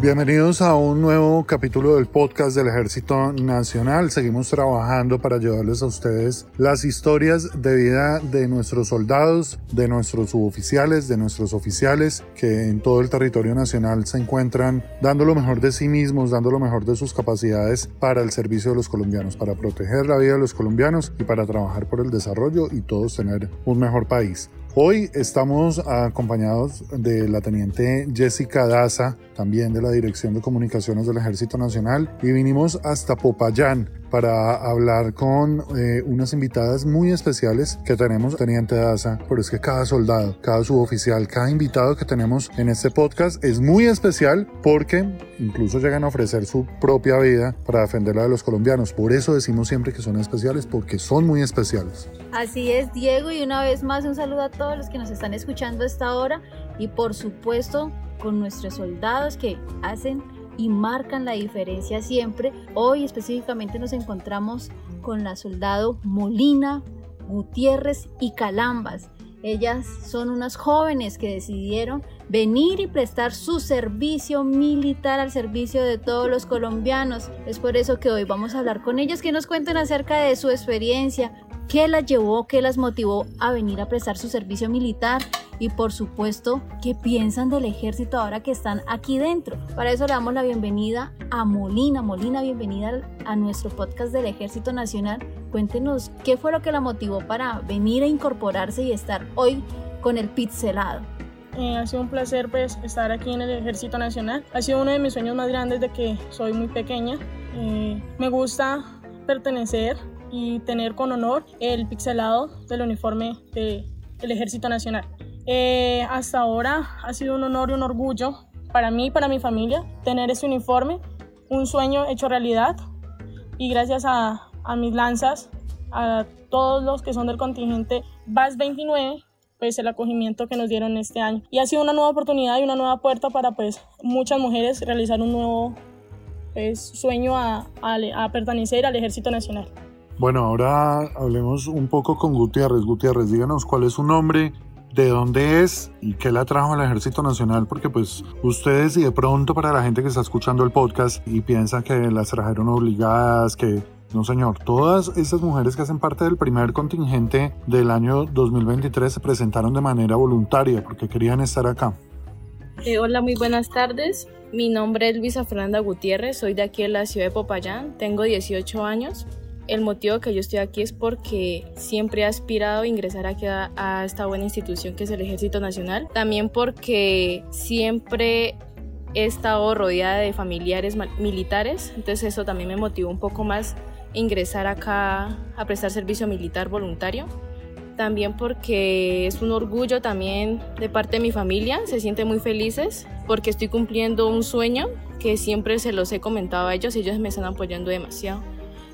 Bienvenidos a un nuevo capítulo del podcast del Ejército Nacional. Seguimos trabajando para llevarles a ustedes las historias de vida de nuestros soldados, de nuestros suboficiales, de nuestros oficiales que en todo el territorio nacional se encuentran dando lo mejor de sí mismos, dando lo mejor de sus capacidades para el servicio de los colombianos, para proteger la vida de los colombianos y para trabajar por el desarrollo y todos tener un mejor país. Hoy estamos acompañados de la teniente Jessica Daza, también de la Dirección de Comunicaciones del Ejército Nacional, y vinimos hasta Popayán para hablar con eh, unas invitadas muy especiales que tenemos, Teniente Daza, pero es que cada soldado, cada suboficial, cada invitado que tenemos en este podcast es muy especial porque incluso llegan a ofrecer su propia vida para defenderla de los colombianos. Por eso decimos siempre que son especiales, porque son muy especiales. Así es, Diego, y una vez más un saludo a todos los que nos están escuchando a esta hora y por supuesto con nuestros soldados que hacen y marcan la diferencia siempre. Hoy específicamente nos encontramos con la soldado Molina, Gutiérrez y Calambas. Ellas son unas jóvenes que decidieron venir y prestar su servicio militar al servicio de todos los colombianos. Es por eso que hoy vamos a hablar con ellas, que nos cuenten acerca de su experiencia, qué las llevó, qué las motivó a venir a prestar su servicio militar y por supuesto qué piensan del ejército ahora que están aquí dentro. Para eso le damos la bienvenida a Molina. Molina, bienvenida a nuestro podcast del Ejército Nacional. Cuéntenos qué fue lo que la motivó para venir a incorporarse y estar hoy con el pizzelado. Eh, ha sido un placer pues estar aquí en el Ejército Nacional. Ha sido uno de mis sueños más grandes de que soy muy pequeña. Eh, me gusta pertenecer y tener con honor el pixelado del uniforme del Ejército Nacional. Eh, hasta ahora ha sido un honor y un orgullo para mí y para mi familia tener ese uniforme, un sueño hecho realidad y gracias a, a mis lanzas, a todos los que son del contingente VAS 29, pues el acogimiento que nos dieron este año. Y ha sido una nueva oportunidad y una nueva puerta para pues muchas mujeres realizar un nuevo pues, sueño a, a, a pertenecer al Ejército Nacional. Bueno, ahora hablemos un poco con Gutiérrez. Gutiérrez, díganos cuál es su nombre, de dónde es y qué la trajo al Ejército Nacional, porque pues ustedes y de pronto para la gente que está escuchando el podcast y piensa que las trajeron obligadas, que no señor, todas esas mujeres que hacen parte del primer contingente del año 2023 se presentaron de manera voluntaria porque querían estar acá. Eh, hola, muy buenas tardes. Mi nombre es Luisa Fernanda Gutiérrez, soy de aquí en la ciudad de Popayán, tengo 18 años el motivo que yo estoy aquí es porque siempre he aspirado a ingresar aquí a, esta buena institución que es el Ejército Nacional. También porque siempre he estado rodeada de familiares militares, entonces eso también me motivó un poco más ingresar acá a prestar servicio militar voluntario. También porque es un orgullo también de parte de mi familia, se sienten muy felices porque estoy cumpliendo un sueño que siempre se los he comentado a ellos y ellos me están apoyando demasiado.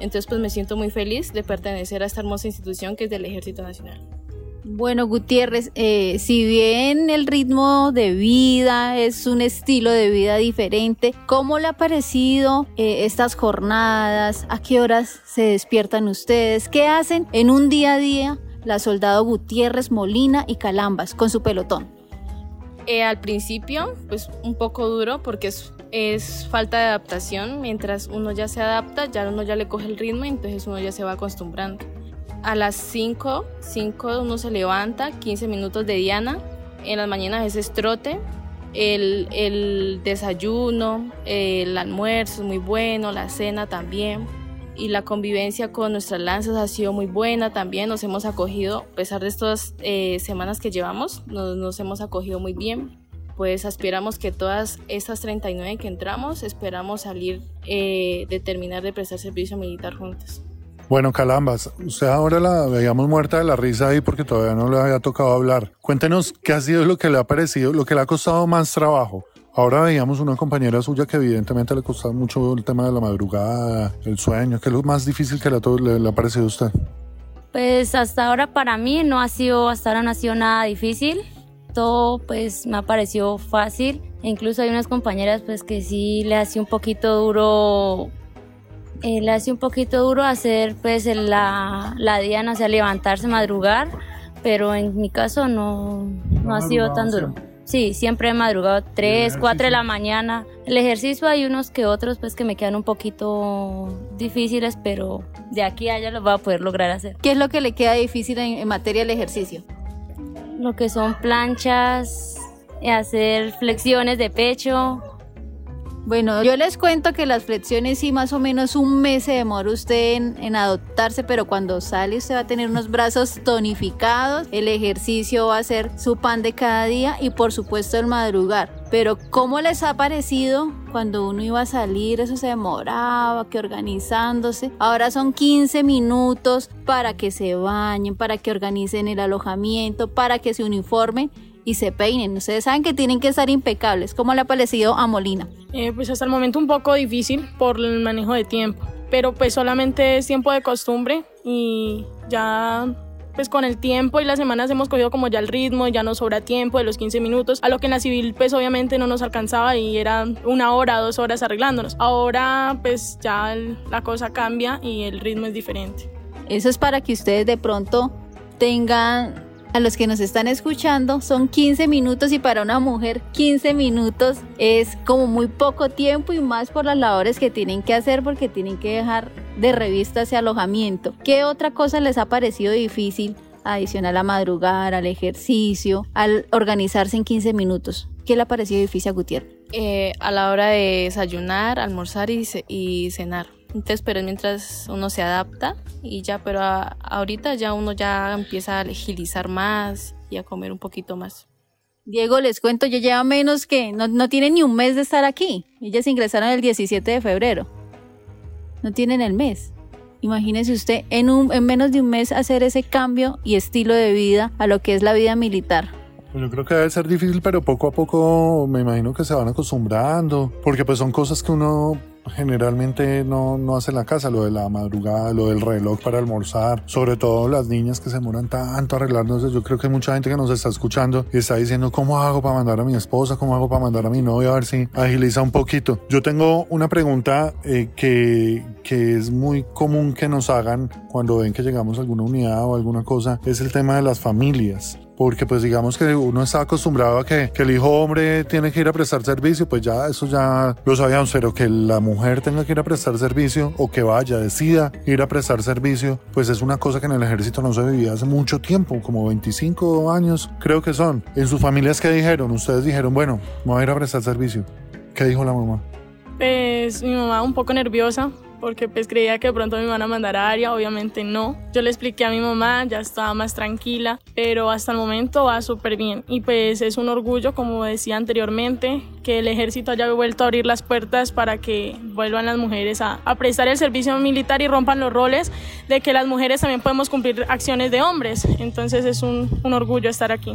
Entonces pues me siento muy feliz de pertenecer a esta hermosa institución que es del Ejército Nacional. Bueno, Gutiérrez, eh, si bien el ritmo de vida es un estilo de vida diferente, ¿cómo le ha parecido eh, estas jornadas? ¿A qué horas se despiertan ustedes? ¿Qué hacen en un día a día la soldado Gutiérrez, Molina y Calambas con su pelotón? Eh, al principio, pues un poco duro porque es es falta de adaptación. Mientras uno ya se adapta, ya uno ya le coge el ritmo y entonces uno ya se va acostumbrando. A las 5, 5 uno se levanta, 15 minutos de diana. En las mañanas es trote. El, el desayuno, el almuerzo es muy bueno, la cena también. Y la convivencia con nuestras lanzas ha sido muy buena también. Nos hemos acogido, a pesar de estas eh, semanas que llevamos, nos, nos hemos acogido muy bien pues aspiramos que todas estas 39 que entramos, esperamos salir eh, de terminar de prestar servicio militar juntas. Bueno, Calambas, usted ahora la veíamos muerta de la risa ahí porque todavía no le había tocado hablar. Cuéntenos qué ha sido lo que le ha parecido, lo que le ha costado más trabajo. Ahora veíamos una compañera suya que evidentemente le costaba mucho el tema de la madrugada, el sueño. ¿Qué es lo más difícil que le, le, le ha parecido a usted? Pues hasta ahora para mí no ha sido, hasta ahora no ha sido nada difícil todo pues me ha parecido fácil. E incluso hay unas compañeras pues que sí le hace un poquito duro, eh, le hace un poquito duro hacer pues la, la diana, o sea, levantarse, madrugar, pero en mi caso no, no ha sido tan duro. Sí, siempre he madrugado 3, 4 de la mañana. El ejercicio hay unos que otros pues que me quedan un poquito difíciles, pero de aquí a allá los voy a poder lograr hacer. ¿Qué es lo que le queda difícil en, en materia del ejercicio? Lo que son planchas, hacer flexiones de pecho, bueno, yo les cuento que las flexiones sí más o menos un mes se demora usted en, en, adoptarse, pero cuando sale usted va a tener unos brazos tonificados, el ejercicio va a ser su pan de cada día y por supuesto el madrugar. Pero ¿cómo les ha parecido cuando uno iba a salir? Eso se demoraba, que organizándose. Ahora son 15 minutos para que se bañen, para que organicen el alojamiento, para que se uniformen y se peinen. Ustedes saben que tienen que estar impecables. ¿Cómo le ha parecido a Molina? Eh, pues hasta el momento un poco difícil por el manejo de tiempo, pero pues solamente es tiempo de costumbre y ya pues con el tiempo y las semanas hemos cogido como ya el ritmo, ya nos sobra tiempo de los 15 minutos, a lo que en la civil pues obviamente no nos alcanzaba y era una hora, dos horas arreglándonos. Ahora pues ya la cosa cambia y el ritmo es diferente. Eso es para que ustedes de pronto tengan a los que nos están escuchando, son 15 minutos y para una mujer 15 minutos es como muy poco tiempo y más por las labores que tienen que hacer porque tienen que dejar de revista ese alojamiento. ¿Qué otra cosa les ha parecido difícil adicional a madrugar, al ejercicio, al organizarse en 15 minutos? ¿Qué le ha parecido difícil a Gutiérrez? Eh, a la hora de desayunar, almorzar y, y cenar. Entonces, pero mientras uno se adapta y ya, pero a, ahorita ya uno ya empieza a agilizar más y a comer un poquito más. Diego, les cuento, yo lleva menos que, no, no tienen ni un mes de estar aquí. Ellas ingresaron el 17 de febrero. No tienen el mes. Imagínese usted en, un, en menos de un mes hacer ese cambio y estilo de vida a lo que es la vida militar. Pues yo creo que debe ser difícil, pero poco a poco me imagino que se van acostumbrando, porque pues son cosas que uno generalmente no, no hace en la casa, lo de la madrugada, lo del reloj para almorzar, sobre todo las niñas que se demoran tanto arreglándose. Yo creo que mucha gente que nos está escuchando está diciendo, ¿cómo hago para mandar a mi esposa? ¿Cómo hago para mandar a mi novia? A ver si agiliza un poquito. Yo tengo una pregunta eh, que, que es muy común que nos hagan cuando ven que llegamos a alguna unidad o alguna cosa, es el tema de las familias porque pues digamos que uno está acostumbrado a que, que, el hijo hombre tiene que ir a prestar servicio, pues ya eso ya lo sabíamos, pero que la mujer tenga que ir a prestar servicio o que vaya, decida ir a prestar servicio, pues es una cosa que en el ejército no se vivía hace mucho tiempo, como 25 años creo que son. En sus familias, ¿qué dijeron? Ustedes dijeron, bueno, me voy a ir a prestar servicio. ¿Qué dijo la mamá? Pues mi mamá un poco nerviosa porque pues creía que de pronto me iban a mandar a área, obviamente no. Yo le expliqué a mi mamá, ya estaba más tranquila, pero hasta el momento va súper bien. Y pues es un orgullo, como decía anteriormente, que el ejército haya vuelto a abrir las puertas para que vuelvan las mujeres a, a prestar el servicio militar y rompan los roles de que las mujeres también podemos cumplir acciones de hombres. Entonces es un, un orgullo estar aquí.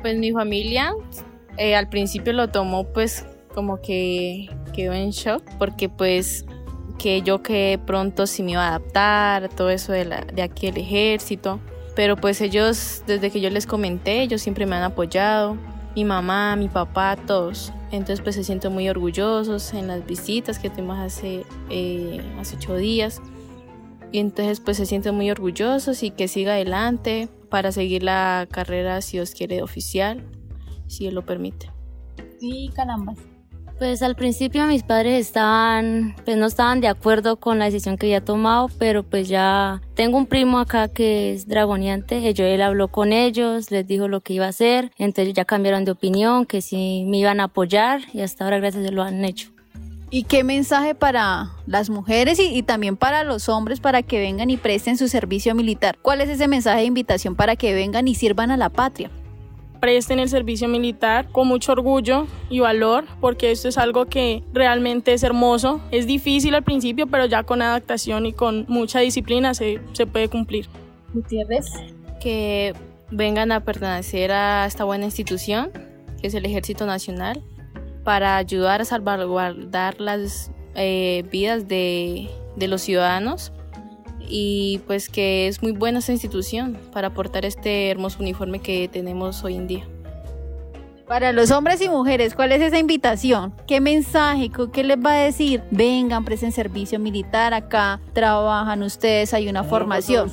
Pues mi familia eh, al principio lo tomó pues como que quedó en shock porque pues que yo que pronto sí me iba a adaptar, todo eso de, la, de aquí el ejército. Pero pues ellos, desde que yo les comenté, ellos siempre me han apoyado. Mi mamá, mi papá, todos. Entonces pues se sienten muy orgullosos en las visitas que tuvimos hace, eh, hace ocho días. Y entonces pues se sienten muy orgullosos y que siga adelante para seguir la carrera, si Dios quiere, oficial, si Él lo permite. Sí, carambas. Pues al principio mis padres estaban, pues no estaban de acuerdo con la decisión que había tomado, pero pues ya tengo un primo acá que es dragoniante, yo él habló con ellos, les dijo lo que iba a hacer, entonces ya cambiaron de opinión, que sí me iban a apoyar y hasta ahora gracias a Dios lo han hecho. ¿Y qué mensaje para las mujeres y, y, también para los hombres para que vengan y presten su servicio militar? ¿Cuál es ese mensaje de invitación para que vengan y sirvan a la patria? Presten el servicio militar con mucho orgullo y valor, porque esto es algo que realmente es hermoso. Es difícil al principio, pero ya con adaptación y con mucha disciplina se, se puede cumplir. Gutiérrez. Que vengan a pertenecer a esta buena institución, que es el Ejército Nacional, para ayudar a salvaguardar las eh, vidas de, de los ciudadanos y pues que es muy buena esta institución para aportar este hermoso uniforme que tenemos hoy en día. Para los hombres y mujeres, ¿cuál es esa invitación? ¿Qué mensaje? ¿Qué les va a decir? Vengan, presten servicio militar acá, trabajan ustedes, hay una formación.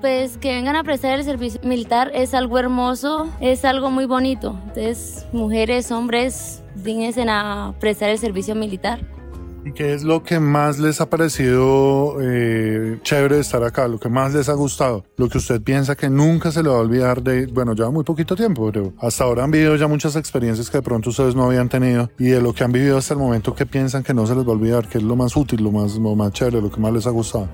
Pues que vengan a prestar el servicio militar es algo hermoso, es algo muy bonito. Entonces, mujeres, hombres, díganse a prestar el servicio militar. ¿Y qué es lo que más les ha parecido eh, chévere de estar acá? Lo que más les ha gustado? Lo que usted piensa que nunca se le va a olvidar de, bueno, ya muy poquito tiempo, pero hasta ahora han vivido ya muchas experiencias que de pronto ustedes no habían tenido y de lo que han vivido hasta el momento, ¿qué piensan que no se les va a olvidar? ¿Qué es lo más útil, lo más, lo más chévere, lo que más les ha gustado?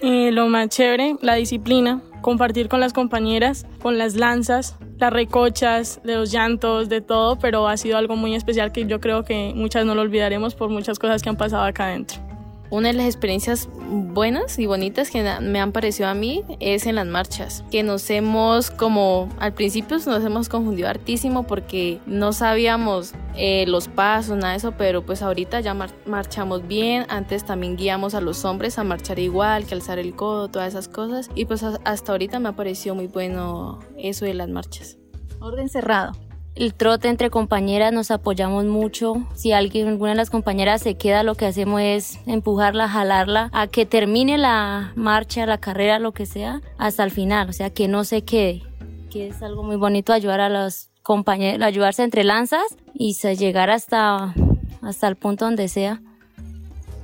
Eh, lo más chévere, la disciplina, compartir con las compañeras, con las lanzas, las recochas, de los llantos, de todo, pero ha sido algo muy especial que yo creo que muchas no lo olvidaremos por muchas cosas que han pasado acá adentro. Una de las experiencias buenas y bonitas que me han parecido a mí es en las marchas, que nos hemos como al principio nos hemos confundido hartísimo porque no sabíamos eh, los pasos, nada de eso, pero pues ahorita ya marchamos bien, antes también guiamos a los hombres a marchar igual, que alzar el codo, todas esas cosas y pues hasta ahorita me ha parecido muy bueno eso de las marchas. Orden cerrado el trote entre compañeras nos apoyamos mucho. Si alguien, alguna de las compañeras se queda, lo que hacemos es empujarla, jalarla a que termine la marcha, la carrera, lo que sea, hasta el final, o sea, que no se quede. Que es algo muy bonito ayudar a los compañeros, ayudarse entre lanzas y llegar hasta, hasta el punto donde sea.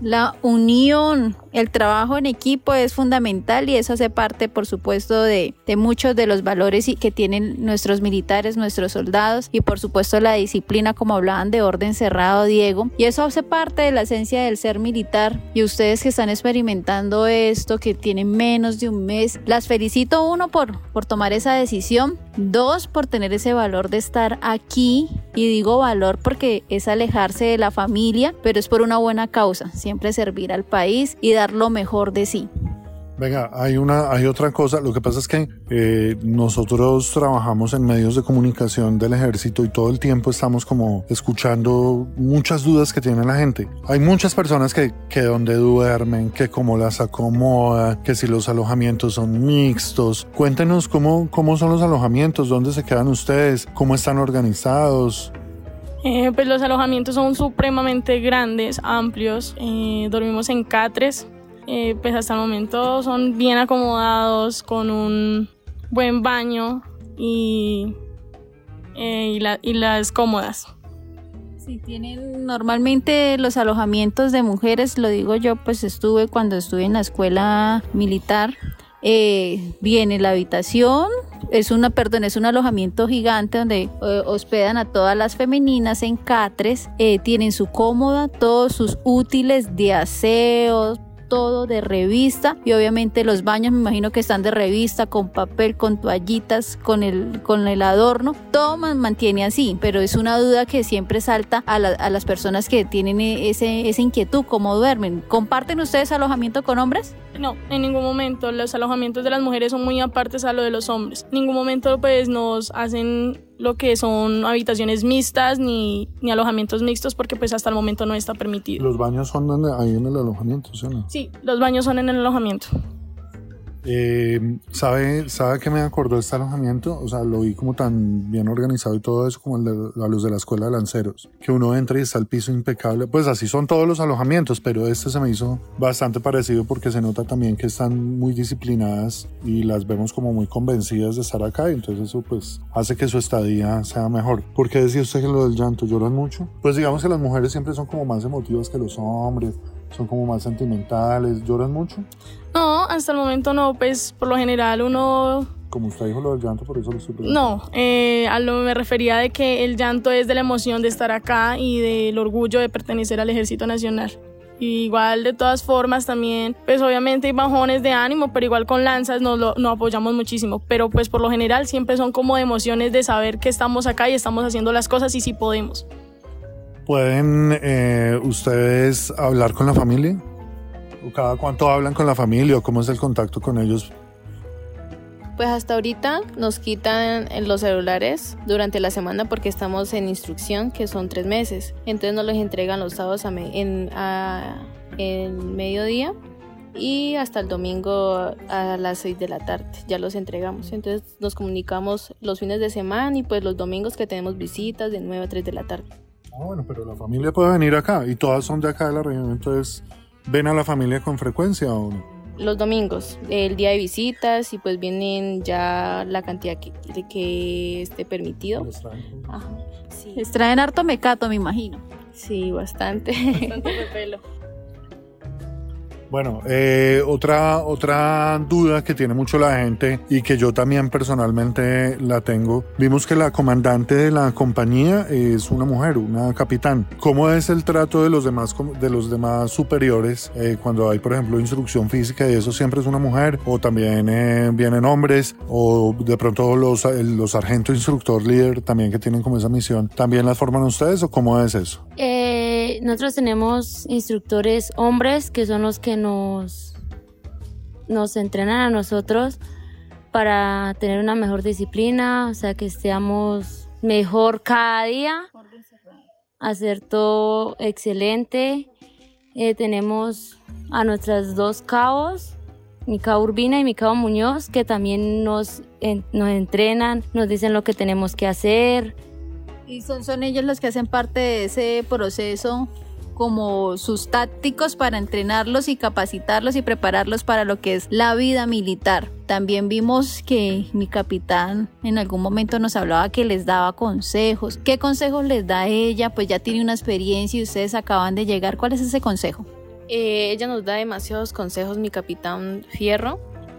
La unión, el trabajo en equipo es fundamental y eso hace parte, por supuesto, de, muchos de los valores que tienen nuestros militares, nuestros soldados y, por supuesto, la disciplina, como hablaban de orden cerrado, Diego. Y eso hace parte de la esencia del ser militar. Y ustedes que están experimentando esto, que tienen menos de un mes, las felicito, uno, por, por tomar esa decisión, dos, por tener ese valor de estar aquí. Y digo valor porque es alejarse de la familia, pero es por una buena causa siempre servir al país y dar lo mejor de sí. Venga, hay una, hay otra cosa. Lo que pasa es que eh, nosotros trabajamos en medios de comunicación del ejército y todo el tiempo estamos como escuchando muchas dudas que tiene la gente. Hay muchas personas que, que duermen, que cómo las acomoda, que si los alojamientos son mixtos. Cuéntenos cómo, cómo son los alojamientos, dónde se quedan ustedes, cómo están organizados. Eh, pues los alojamientos son supremamente grandes, amplios. Eh, dormimos en catres. Eh, pues hasta el momento son bien acomodados, con un buen baño y, y, las cómodas. Sí, tienen normalmente los alojamientos de mujeres, lo digo yo, pues estuve cuando estuve en la escuela militar eh, viene la habitación, es una, perdón, es un alojamiento gigante donde eh, hospedan a todas las femeninas en catres, eh, tienen su cómoda, todos sus útiles de aseo, todo de revista y obviamente los baños me imagino que están de revista con papel, con toallitas, con el, con el adorno, todo mantiene así, pero es una duda que siempre salta a, a las personas que tienen ese, esa inquietud, cómo duermen. ¿Comparten ustedes alojamiento con hombres? No, en ningún momento. Los alojamientos de las mujeres son muy apartes a lo de los hombres. En ningún momento pues nos hacen lo que son habitaciones mixtas ni, ni alojamientos mixtos porque pues hasta el momento no está permitido. ¿Los baños son ahí en el alojamiento, ¿sí no? Sí, los baños son en el alojamiento. Eh, ¿sabe, ¿Sabe qué me acordó este alojamiento? O sea, lo vi como tan bien organizado y todo eso como el de, a los de la escuela de lanceros. Que uno entra y está el piso impecable. Pues así son todos los alojamientos, pero este se me hizo bastante parecido porque se nota también que están muy disciplinadas y las vemos como muy convencidas de estar acá. Y entonces eso pues hace que su estadía sea mejor. ¿Por qué decía usted que lo del llanto lloran mucho? Pues digamos que las mujeres siempre son como más emotivas que los hombres son como más sentimentales, lloran mucho. No, hasta el momento no, pues por lo general uno... Como usted dijo lo del llanto, por eso lo estoy No, eh, a lo me refería de que el llanto es de la emoción de estar acá y del orgullo de pertenecer al Ejército Nacional. igual de todas formas también, pues obviamente hay bajones de ánimo, pero igual con lanzas nos, lo, nos apoyamos muchísimo. Pero pues por lo general siempre son como emociones de saber que estamos acá y estamos haciendo las cosas y si podemos. ¿Pueden eh, ustedes hablar con la familia? ¿O cada cuánto hablan con la familia o cómo es el contacto con ellos? Pues hasta ahorita nos quitan los celulares durante la semana porque estamos en instrucción, que son tres meses. Entonces nos los entregan los sábados en, en mediodía y hasta el domingo a las seis de la tarde ya los entregamos. Entonces nos comunicamos los fines de semana y pues los domingos que tenemos visitas de 9 a 3 de la tarde. Ah, bueno, pero la familia puede venir acá y todas son de acá de la región, entonces, ¿ven a la familia con frecuencia o no? los domingos, el día de visitas y pues vienen ya la cantidad que, que esté permitido. Ajá, sí. Les traen harto mecato, me imagino. Sí, bastante. Bastante pelo. Bueno, eh, otra, otra duda que tiene mucho la gente y que yo también personalmente la tengo. Vimos que la comandante de la compañía es una mujer, una capitán. ¿Cómo es el trato de los demás, de los demás superiores eh, cuando hay, por ejemplo, instrucción física y eso siempre es una mujer? ¿O también eh, vienen hombres? ¿O de pronto los, los sargento, instructor, líder también que tienen como esa misión, también las forman ustedes o cómo es eso? Nosotros tenemos instructores hombres que son los que nos, nos entrenan a nosotros para tener una mejor disciplina, o sea, que estemos mejor cada día, hacer todo excelente. Eh, tenemos a nuestras dos cabos, mi cabo Urbina y mi cabo Muñoz, que también nos, nos entrenan, nos dicen lo que tenemos que hacer. Y son, son ellos los que hacen parte de ese proceso como sus tácticos para entrenarlos y capacitarlos y prepararlos para lo que es la vida militar. También vimos que mi capitán en algún momento nos hablaba que les daba consejos. ¿Qué consejos les da ella? Pues ya tiene una experiencia y ustedes acaban de llegar. ¿Cuál es ese consejo? Eh, ella nos da demasiados consejos, mi capitán Fierro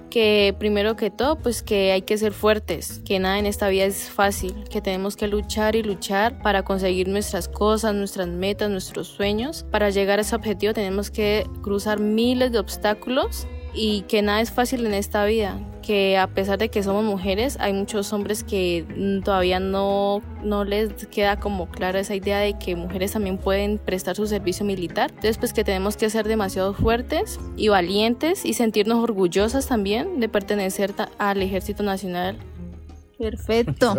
que primero que todo, pues que hay que ser fuertes, que nada en esta vida es fácil, que tenemos que luchar y luchar para conseguir nuestras cosas, nuestras metas, nuestros sueños. Para llegar a ese objetivo tenemos que cruzar miles de obstáculos y que nada es fácil en esta vida, que a pesar de que somos mujeres, hay muchos hombres que todavía no, no les queda como clara esa idea de que mujeres también pueden prestar su servicio militar. Entonces, pues que tenemos que ser demasiado fuertes y valientes y sentirnos orgullosas también de pertenecer al Ejército Nacional. Perfecto.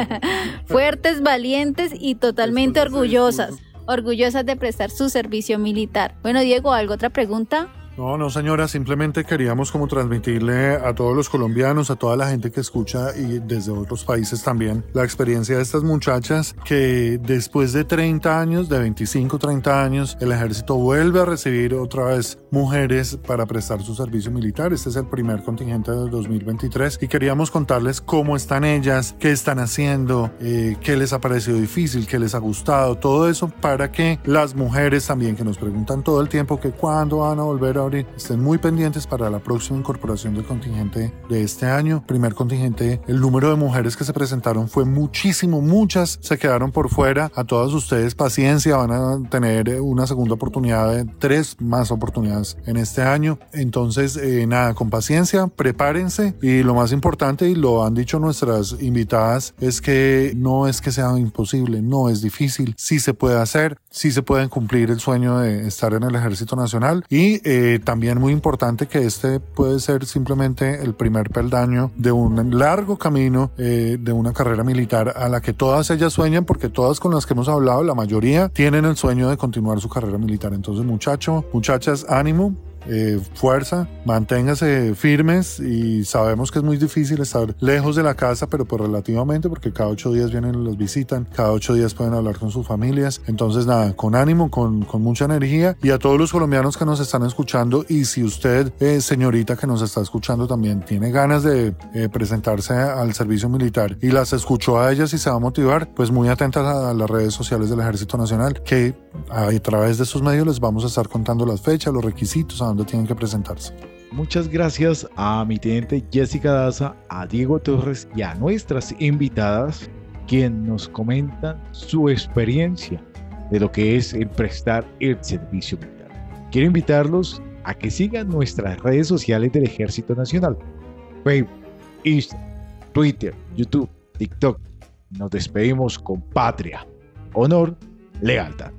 Fuertes, valientes y totalmente orgullosas. Orgullosas de prestar su servicio militar. Bueno, Diego, ¿algo otra pregunta? No, no señora, simplemente queríamos como transmitirle a todos los colombianos, a toda la gente que escucha y desde otros países también, la experiencia de estas muchachas que después de 30 años, de 25, 30 años, el ejército vuelve a recibir otra vez mujeres para prestar su servicio militar. Este es el primer contingente del 2023 y queríamos contarles cómo están ellas, qué están haciendo, eh, qué les ha parecido difícil, qué les ha gustado, todo eso para que las mujeres también que nos preguntan todo el tiempo que cuándo van a volver a Estén muy pendientes para la próxima incorporación del contingente de este año. Primer contingente, el número de mujeres que se presentaron fue muchísimo, muchas se quedaron por fuera. A todas ustedes paciencia, van a tener una segunda oportunidad de tres más oportunidades en este año. Entonces, eh, nada, con paciencia, prepárense y lo más importante, y lo han dicho nuestras invitadas, es que no es que sea imposible, no es difícil, sí se puede hacer, sí se pueden cumplir el sueño de estar en el Ejército Nacional y eh, eh, también muy importante que este puede ser simplemente el primer peldaño de un largo camino eh, de una carrera militar a la que todas ellas sueñan, porque todas con las que hemos hablado, la mayoría tienen el sueño de continuar su carrera militar. Entonces, muchacho, muchachas, ánimo, eh, fuerza, manténgase firmes y sabemos que es muy difícil estar lejos de la casa, pero pues relativamente porque cada ocho días vienen y los visitan, cada ocho días pueden hablar con sus familias. Entonces nada, con ánimo, con, con mucha energía y a todos los colombianos que nos están escuchando y si usted, eh, señorita que nos está escuchando también tiene ganas de eh, presentarse al servicio militar y las escuchó a ellas y se va a motivar, pues muy atentas a las redes sociales del Ejército Nacional que a través de estos medios les vamos a estar contando las fechas, los requisitos, a dónde tienen que presentarse. Muchas gracias a mi teniente Jessica Daza, a Diego Torres y a nuestras invitadas, quien nos comentan su experiencia de lo que es el prestar el servicio militar. Quiero invitarlos a que sigan nuestras redes sociales del Ejército Nacional, Facebook, Instagram, Twitter, YouTube, TikTok. Nos despedimos con patria, honor, lealtad.